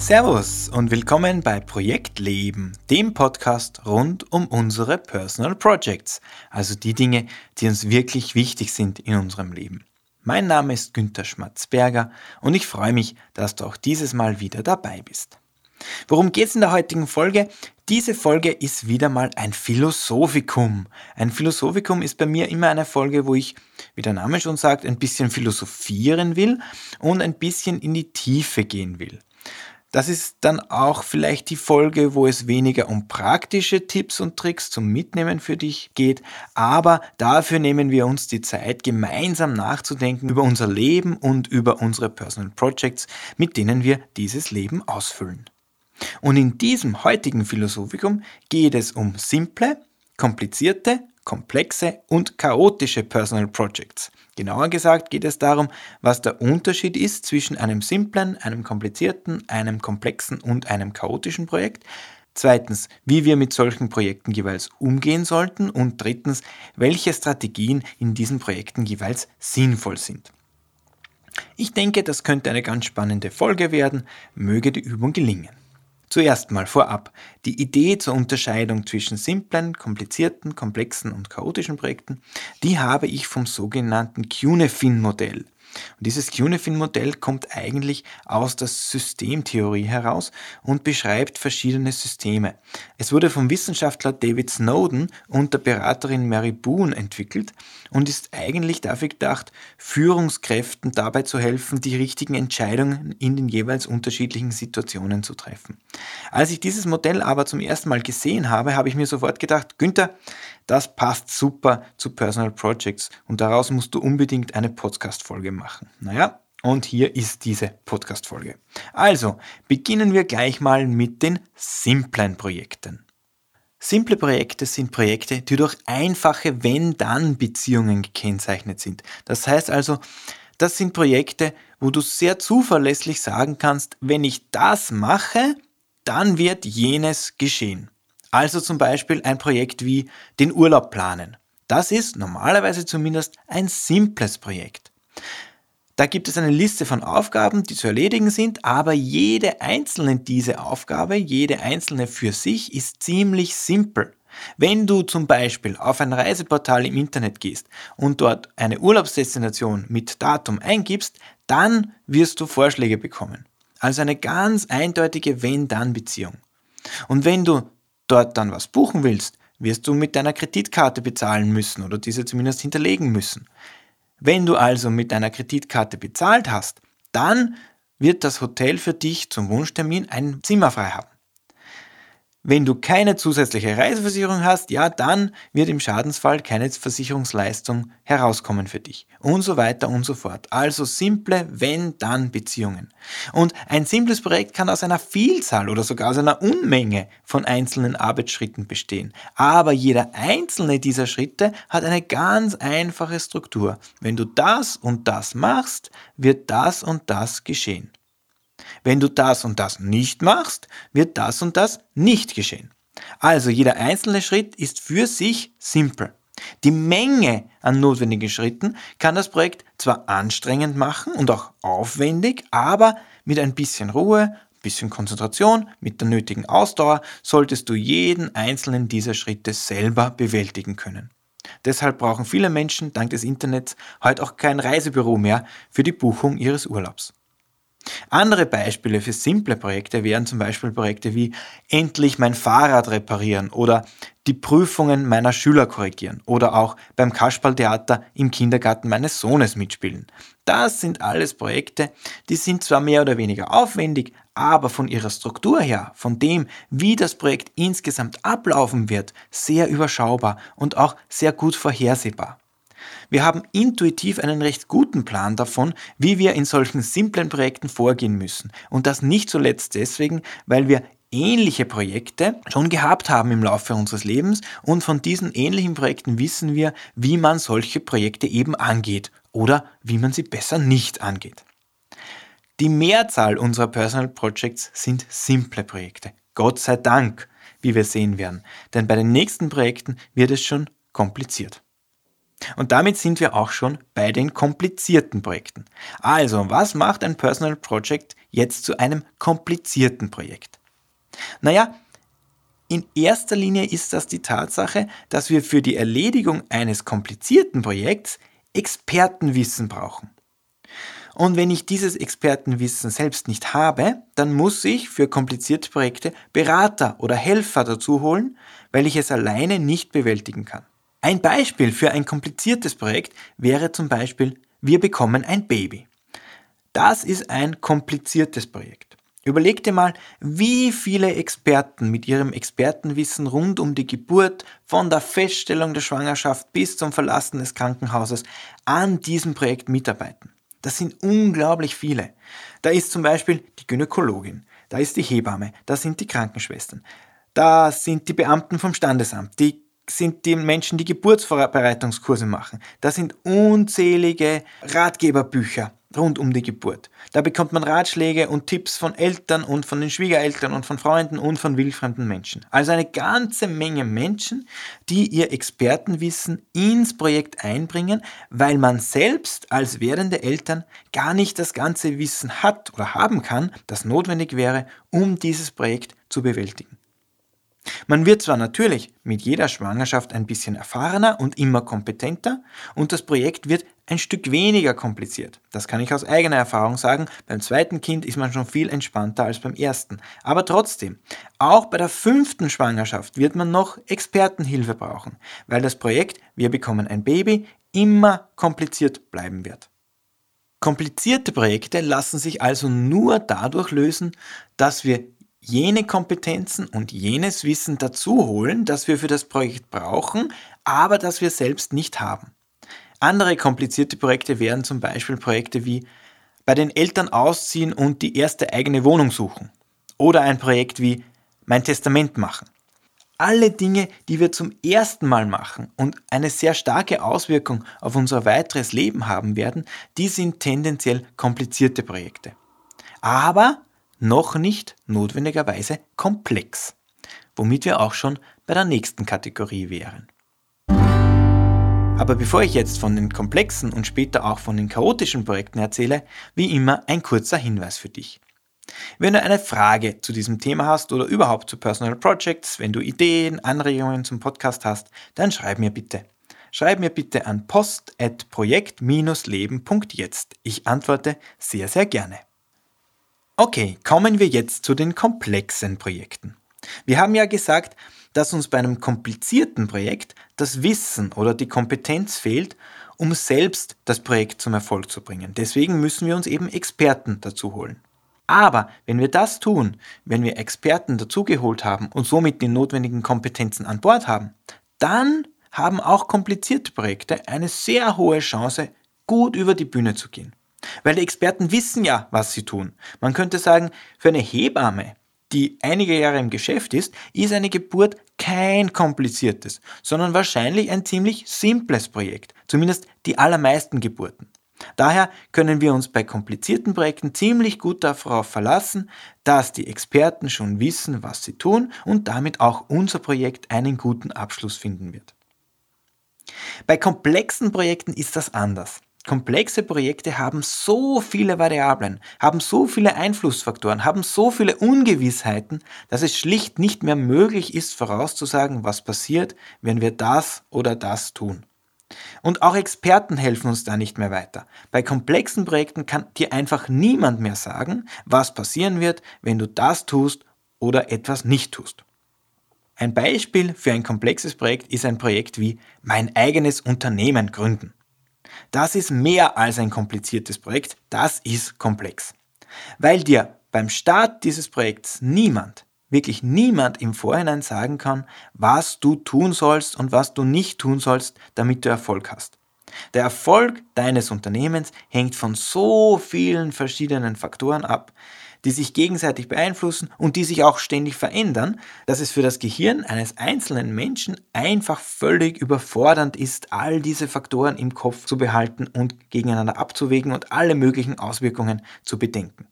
Servus und willkommen bei Projekt Leben, dem Podcast rund um unsere Personal Projects, also die Dinge, die uns wirklich wichtig sind in unserem Leben. Mein Name ist Günther Schmatzberger und ich freue mich, dass du auch dieses Mal wieder dabei bist. Worum geht es in der heutigen Folge? Diese Folge ist wieder mal ein Philosophikum. Ein Philosophikum ist bei mir immer eine Folge, wo ich, wie der Name schon sagt, ein bisschen philosophieren will und ein bisschen in die Tiefe gehen will. Das ist dann auch vielleicht die Folge, wo es weniger um praktische Tipps und Tricks zum Mitnehmen für dich geht, aber dafür nehmen wir uns die Zeit, gemeinsam nachzudenken über unser Leben und über unsere Personal Projects, mit denen wir dieses Leben ausfüllen. Und in diesem heutigen Philosophikum geht es um simple, komplizierte, komplexe und chaotische Personal Projects. Genauer gesagt geht es darum, was der Unterschied ist zwischen einem simplen, einem komplizierten, einem komplexen und einem chaotischen Projekt. Zweitens, wie wir mit solchen Projekten jeweils umgehen sollten. Und drittens, welche Strategien in diesen Projekten jeweils sinnvoll sind. Ich denke, das könnte eine ganz spannende Folge werden. Möge die Übung gelingen. Zuerst mal vorab, die Idee zur Unterscheidung zwischen simplen, komplizierten, komplexen und chaotischen Projekten, die habe ich vom sogenannten Cunefin-Modell. Und dieses Cunefin-Modell kommt eigentlich aus der Systemtheorie heraus und beschreibt verschiedene Systeme. Es wurde vom Wissenschaftler David Snowden und der Beraterin Mary Boone entwickelt und ist eigentlich dafür gedacht, Führungskräften dabei zu helfen, die richtigen Entscheidungen in den jeweils unterschiedlichen Situationen zu treffen. Als ich dieses Modell aber zum ersten Mal gesehen habe, habe ich mir sofort gedacht, Günther, das passt super zu Personal Projects und daraus musst du unbedingt eine Podcast-Folge machen. Naja, und hier ist diese Podcast-Folge. Also, beginnen wir gleich mal mit den simplen Projekten. Simple Projekte sind Projekte, die durch einfache Wenn-Dann-Beziehungen gekennzeichnet sind. Das heißt also, das sind Projekte, wo du sehr zuverlässig sagen kannst, wenn ich das mache, dann wird jenes geschehen. Also zum Beispiel ein Projekt wie den Urlaub planen. Das ist normalerweise zumindest ein simples Projekt. Da gibt es eine Liste von Aufgaben, die zu erledigen sind, aber jede einzelne dieser Aufgabe, jede einzelne für sich ist ziemlich simpel. Wenn du zum Beispiel auf ein Reiseportal im Internet gehst und dort eine Urlaubsdestination mit Datum eingibst, dann wirst du Vorschläge bekommen. Also eine ganz eindeutige Wenn-Dann-Beziehung. Und wenn du dort dann was buchen willst, wirst du mit deiner Kreditkarte bezahlen müssen oder diese zumindest hinterlegen müssen. Wenn du also mit deiner Kreditkarte bezahlt hast, dann wird das Hotel für dich zum Wunschtermin ein Zimmer frei haben. Wenn du keine zusätzliche Reiseversicherung hast, ja, dann wird im Schadensfall keine Versicherungsleistung herauskommen für dich. Und so weiter und so fort. Also simple Wenn-Dann-Beziehungen. Und ein simples Projekt kann aus einer Vielzahl oder sogar aus einer Unmenge von einzelnen Arbeitsschritten bestehen. Aber jeder einzelne dieser Schritte hat eine ganz einfache Struktur. Wenn du das und das machst, wird das und das geschehen. Wenn du das und das nicht machst, wird das und das nicht geschehen. Also jeder einzelne Schritt ist für sich simpel. Die Menge an notwendigen Schritten kann das Projekt zwar anstrengend machen und auch aufwendig, aber mit ein bisschen Ruhe, ein bisschen Konzentration, mit der nötigen Ausdauer solltest du jeden einzelnen dieser Schritte selber bewältigen können. Deshalb brauchen viele Menschen dank des Internets heute auch kein Reisebüro mehr für die Buchung ihres Urlaubs. Andere Beispiele für simple Projekte wären zum Beispiel Projekte wie endlich mein Fahrrad reparieren oder die Prüfungen meiner Schüler korrigieren oder auch beim Kasperltheater im Kindergarten meines Sohnes mitspielen. Das sind alles Projekte, die sind zwar mehr oder weniger aufwendig, aber von ihrer Struktur her, von dem, wie das Projekt insgesamt ablaufen wird, sehr überschaubar und auch sehr gut vorhersehbar. Wir haben intuitiv einen recht guten Plan davon, wie wir in solchen simplen Projekten vorgehen müssen. Und das nicht zuletzt deswegen, weil wir ähnliche Projekte schon gehabt haben im Laufe unseres Lebens und von diesen ähnlichen Projekten wissen wir, wie man solche Projekte eben angeht oder wie man sie besser nicht angeht. Die Mehrzahl unserer Personal Projects sind simple Projekte. Gott sei Dank, wie wir sehen werden. Denn bei den nächsten Projekten wird es schon kompliziert. Und damit sind wir auch schon bei den komplizierten Projekten. Also, was macht ein Personal Project jetzt zu einem komplizierten Projekt? Naja, in erster Linie ist das die Tatsache, dass wir für die Erledigung eines komplizierten Projekts Expertenwissen brauchen. Und wenn ich dieses Expertenwissen selbst nicht habe, dann muss ich für komplizierte Projekte Berater oder Helfer dazu holen, weil ich es alleine nicht bewältigen kann. Ein Beispiel für ein kompliziertes Projekt wäre zum Beispiel, wir bekommen ein Baby. Das ist ein kompliziertes Projekt. Überleg dir mal, wie viele Experten mit ihrem Expertenwissen rund um die Geburt, von der Feststellung der Schwangerschaft bis zum Verlassen des Krankenhauses an diesem Projekt mitarbeiten. Das sind unglaublich viele. Da ist zum Beispiel die Gynäkologin, da ist die Hebamme, da sind die Krankenschwestern, da sind die Beamten vom Standesamt, die sind die Menschen, die Geburtsvorbereitungskurse machen. Das sind unzählige Ratgeberbücher rund um die Geburt. Da bekommt man Ratschläge und Tipps von Eltern und von den Schwiegereltern und von Freunden und von wildfremden Menschen. Also eine ganze Menge Menschen, die ihr Expertenwissen ins Projekt einbringen, weil man selbst als werdende Eltern gar nicht das ganze Wissen hat oder haben kann, das notwendig wäre, um dieses Projekt zu bewältigen. Man wird zwar natürlich mit jeder Schwangerschaft ein bisschen erfahrener und immer kompetenter und das Projekt wird ein Stück weniger kompliziert. Das kann ich aus eigener Erfahrung sagen. Beim zweiten Kind ist man schon viel entspannter als beim ersten. Aber trotzdem, auch bei der fünften Schwangerschaft wird man noch Expertenhilfe brauchen, weil das Projekt Wir bekommen ein Baby immer kompliziert bleiben wird. Komplizierte Projekte lassen sich also nur dadurch lösen, dass wir jene Kompetenzen und jenes Wissen dazu holen, das wir für das Projekt brauchen, aber das wir selbst nicht haben. Andere komplizierte Projekte wären zum Beispiel Projekte wie bei den Eltern ausziehen und die erste eigene Wohnung suchen. Oder ein Projekt wie mein Testament machen. Alle Dinge, die wir zum ersten Mal machen und eine sehr starke Auswirkung auf unser weiteres Leben haben werden, die sind tendenziell komplizierte Projekte. Aber noch nicht notwendigerweise komplex, womit wir auch schon bei der nächsten Kategorie wären. Aber bevor ich jetzt von den komplexen und später auch von den chaotischen Projekten erzähle, wie immer ein kurzer Hinweis für dich. Wenn du eine Frage zu diesem Thema hast oder überhaupt zu Personal Projects, wenn du Ideen, Anregungen zum Podcast hast, dann schreib mir bitte. Schreib mir bitte an post.projekt-leben.jetzt. Ich antworte sehr, sehr gerne. Okay, kommen wir jetzt zu den komplexen Projekten. Wir haben ja gesagt, dass uns bei einem komplizierten Projekt das Wissen oder die Kompetenz fehlt, um selbst das Projekt zum Erfolg zu bringen. Deswegen müssen wir uns eben Experten dazu holen. Aber wenn wir das tun, wenn wir Experten dazugeholt haben und somit die notwendigen Kompetenzen an Bord haben, dann haben auch komplizierte Projekte eine sehr hohe Chance, gut über die Bühne zu gehen. Weil die Experten wissen ja, was sie tun. Man könnte sagen, für eine Hebamme, die einige Jahre im Geschäft ist, ist eine Geburt kein kompliziertes, sondern wahrscheinlich ein ziemlich simples Projekt. Zumindest die allermeisten Geburten. Daher können wir uns bei komplizierten Projekten ziemlich gut darauf verlassen, dass die Experten schon wissen, was sie tun und damit auch unser Projekt einen guten Abschluss finden wird. Bei komplexen Projekten ist das anders. Komplexe Projekte haben so viele Variablen, haben so viele Einflussfaktoren, haben so viele Ungewissheiten, dass es schlicht nicht mehr möglich ist vorauszusagen, was passiert, wenn wir das oder das tun. Und auch Experten helfen uns da nicht mehr weiter. Bei komplexen Projekten kann dir einfach niemand mehr sagen, was passieren wird, wenn du das tust oder etwas nicht tust. Ein Beispiel für ein komplexes Projekt ist ein Projekt wie mein eigenes Unternehmen gründen. Das ist mehr als ein kompliziertes Projekt, das ist komplex. Weil dir beim Start dieses Projekts niemand, wirklich niemand im Vorhinein sagen kann, was du tun sollst und was du nicht tun sollst, damit du Erfolg hast. Der Erfolg deines Unternehmens hängt von so vielen verschiedenen Faktoren ab, die sich gegenseitig beeinflussen und die sich auch ständig verändern, dass es für das Gehirn eines einzelnen Menschen einfach völlig überfordernd ist, all diese Faktoren im Kopf zu behalten und gegeneinander abzuwägen und alle möglichen Auswirkungen zu bedenken.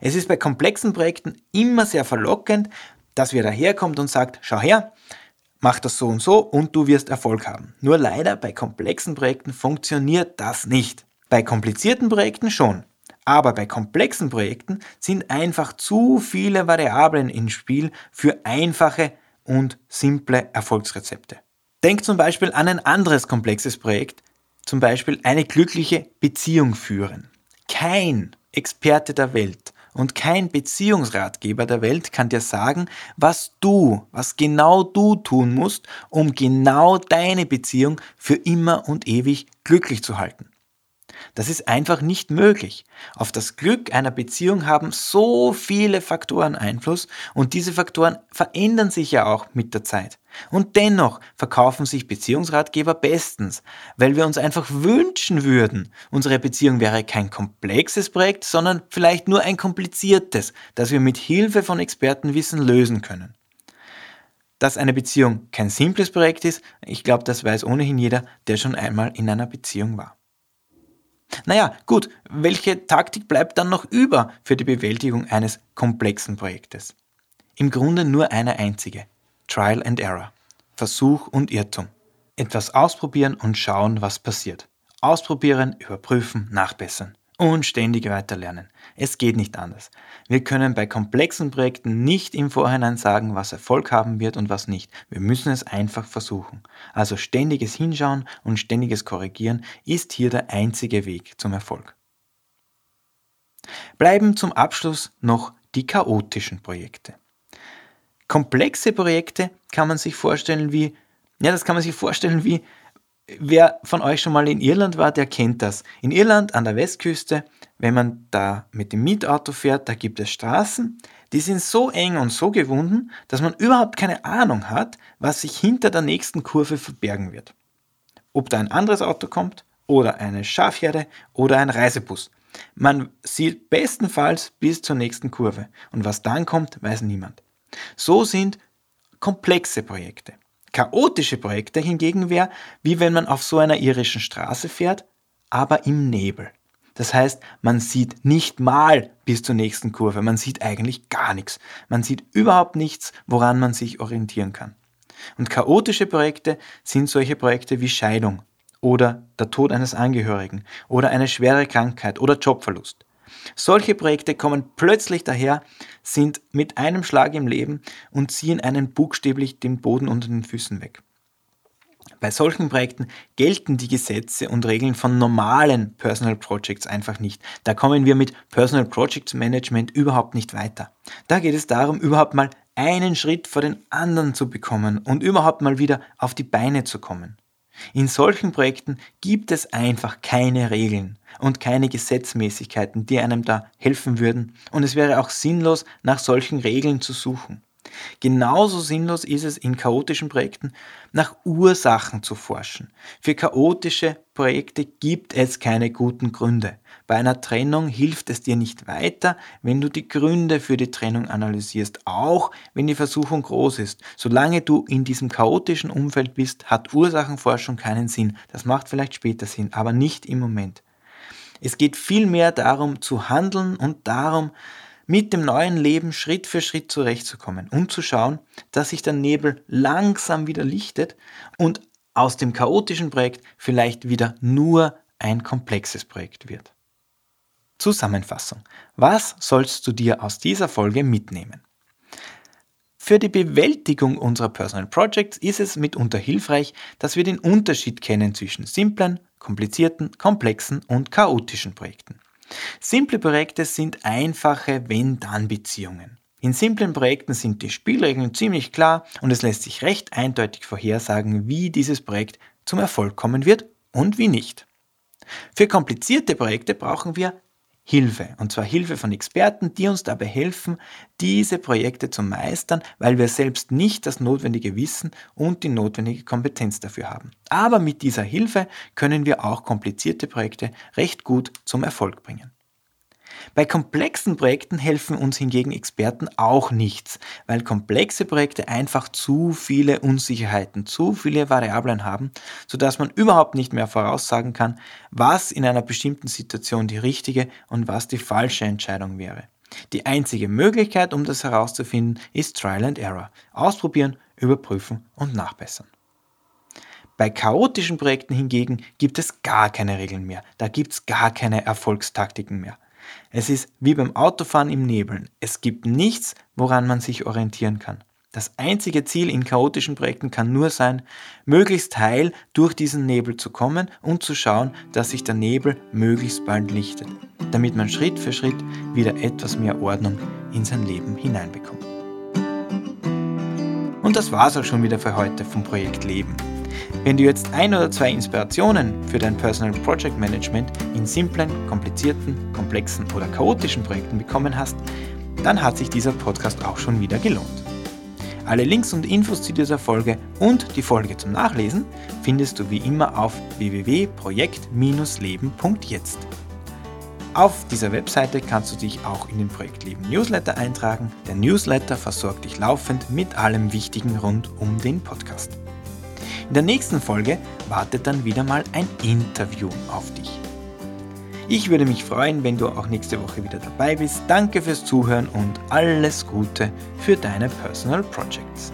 Es ist bei komplexen Projekten immer sehr verlockend, dass wer daherkommt und sagt, schau her, mach das so und so und du wirst Erfolg haben. Nur leider bei komplexen Projekten funktioniert das nicht. Bei komplizierten Projekten schon. Aber bei komplexen Projekten sind einfach zu viele Variablen im Spiel für einfache und simple Erfolgsrezepte. Denk zum Beispiel an ein anderes komplexes Projekt, zum Beispiel eine glückliche Beziehung führen. Kein Experte der Welt und kein Beziehungsratgeber der Welt kann dir sagen, was du, was genau du tun musst, um genau deine Beziehung für immer und ewig glücklich zu halten. Das ist einfach nicht möglich. Auf das Glück einer Beziehung haben so viele Faktoren Einfluss und diese Faktoren verändern sich ja auch mit der Zeit. Und dennoch verkaufen sich Beziehungsratgeber bestens, weil wir uns einfach wünschen würden, unsere Beziehung wäre kein komplexes Projekt, sondern vielleicht nur ein kompliziertes, das wir mit Hilfe von Expertenwissen lösen können. Dass eine Beziehung kein simples Projekt ist, ich glaube, das weiß ohnehin jeder, der schon einmal in einer Beziehung war. Naja, gut, welche Taktik bleibt dann noch über für die Bewältigung eines komplexen Projektes? Im Grunde nur eine einzige. Trial and Error. Versuch und Irrtum. Etwas ausprobieren und schauen, was passiert. Ausprobieren, überprüfen, nachbessern und ständig weiterlernen. Es geht nicht anders. Wir können bei komplexen Projekten nicht im Vorhinein sagen, was Erfolg haben wird und was nicht. Wir müssen es einfach versuchen. Also ständiges Hinschauen und ständiges Korrigieren ist hier der einzige Weg zum Erfolg. Bleiben zum Abschluss noch die chaotischen Projekte. Komplexe Projekte kann man sich vorstellen wie, ja, das kann man sich vorstellen wie Wer von euch schon mal in Irland war, der kennt das. In Irland an der Westküste, wenn man da mit dem Mietauto fährt, da gibt es Straßen, die sind so eng und so gewunden, dass man überhaupt keine Ahnung hat, was sich hinter der nächsten Kurve verbergen wird. Ob da ein anderes Auto kommt oder eine Schafherde oder ein Reisebus. Man sieht bestenfalls bis zur nächsten Kurve und was dann kommt, weiß niemand. So sind komplexe Projekte. Chaotische Projekte hingegen wäre, wie wenn man auf so einer irischen Straße fährt, aber im Nebel. Das heißt, man sieht nicht mal bis zur nächsten Kurve, man sieht eigentlich gar nichts. Man sieht überhaupt nichts, woran man sich orientieren kann. Und chaotische Projekte sind solche Projekte wie Scheidung oder der Tod eines Angehörigen oder eine schwere Krankheit oder Jobverlust. Solche Projekte kommen plötzlich daher, sind mit einem Schlag im Leben und ziehen einen buchstäblich den Boden unter den Füßen weg. Bei solchen Projekten gelten die Gesetze und Regeln von normalen Personal Projects einfach nicht. Da kommen wir mit Personal Projects Management überhaupt nicht weiter. Da geht es darum, überhaupt mal einen Schritt vor den anderen zu bekommen und überhaupt mal wieder auf die Beine zu kommen. In solchen Projekten gibt es einfach keine Regeln und keine Gesetzmäßigkeiten, die einem da helfen würden, und es wäre auch sinnlos, nach solchen Regeln zu suchen. Genauso sinnlos ist es in chaotischen Projekten, nach Ursachen zu forschen. Für chaotische Projekte gibt es keine guten Gründe. Bei einer Trennung hilft es dir nicht weiter, wenn du die Gründe für die Trennung analysierst, auch wenn die Versuchung groß ist. Solange du in diesem chaotischen Umfeld bist, hat Ursachenforschung keinen Sinn. Das macht vielleicht später Sinn, aber nicht im Moment. Es geht vielmehr darum zu handeln und darum, mit dem neuen Leben Schritt für Schritt zurechtzukommen und zu schauen, dass sich der Nebel langsam wieder lichtet und aus dem chaotischen Projekt vielleicht wieder nur ein komplexes Projekt wird. Zusammenfassung. Was sollst du dir aus dieser Folge mitnehmen? Für die Bewältigung unserer Personal Projects ist es mitunter hilfreich, dass wir den Unterschied kennen zwischen simplen, komplizierten, komplexen und chaotischen Projekten. Simple Projekte sind einfache Wenn-Dann-Beziehungen. In simplen Projekten sind die Spielregeln ziemlich klar und es lässt sich recht eindeutig vorhersagen, wie dieses Projekt zum Erfolg kommen wird und wie nicht. Für komplizierte Projekte brauchen wir Hilfe. Und zwar Hilfe von Experten, die uns dabei helfen, diese Projekte zu meistern, weil wir selbst nicht das notwendige Wissen und die notwendige Kompetenz dafür haben. Aber mit dieser Hilfe können wir auch komplizierte Projekte recht gut zum Erfolg bringen. Bei komplexen Projekten helfen uns hingegen Experten auch nichts, weil komplexe Projekte einfach zu viele Unsicherheiten, zu viele Variablen haben, sodass man überhaupt nicht mehr voraussagen kann, was in einer bestimmten Situation die richtige und was die falsche Entscheidung wäre. Die einzige Möglichkeit, um das herauszufinden, ist Trial and Error. Ausprobieren, überprüfen und nachbessern. Bei chaotischen Projekten hingegen gibt es gar keine Regeln mehr. Da gibt es gar keine Erfolgstaktiken mehr. Es ist wie beim Autofahren im Nebeln. Es gibt nichts, woran man sich orientieren kann. Das einzige Ziel in chaotischen Projekten kann nur sein, möglichst heil durch diesen Nebel zu kommen und zu schauen, dass sich der Nebel möglichst bald lichtet, damit man Schritt für Schritt wieder etwas mehr Ordnung in sein Leben hineinbekommt. Und das war's auch schon wieder für heute vom Projekt Leben. Wenn du jetzt ein oder zwei Inspirationen für dein Personal Project Management in simplen, komplizierten, komplexen oder chaotischen Projekten bekommen hast, dann hat sich dieser Podcast auch schon wieder gelohnt. Alle Links und Infos zu dieser Folge und die Folge zum Nachlesen findest du wie immer auf www.projekt-leben.jetzt. Auf dieser Webseite kannst du dich auch in den Projektleben Newsletter eintragen. Der Newsletter versorgt dich laufend mit allem Wichtigen rund um den Podcast. In der nächsten Folge wartet dann wieder mal ein Interview auf dich. Ich würde mich freuen, wenn du auch nächste Woche wieder dabei bist. Danke fürs Zuhören und alles Gute für deine Personal Projects.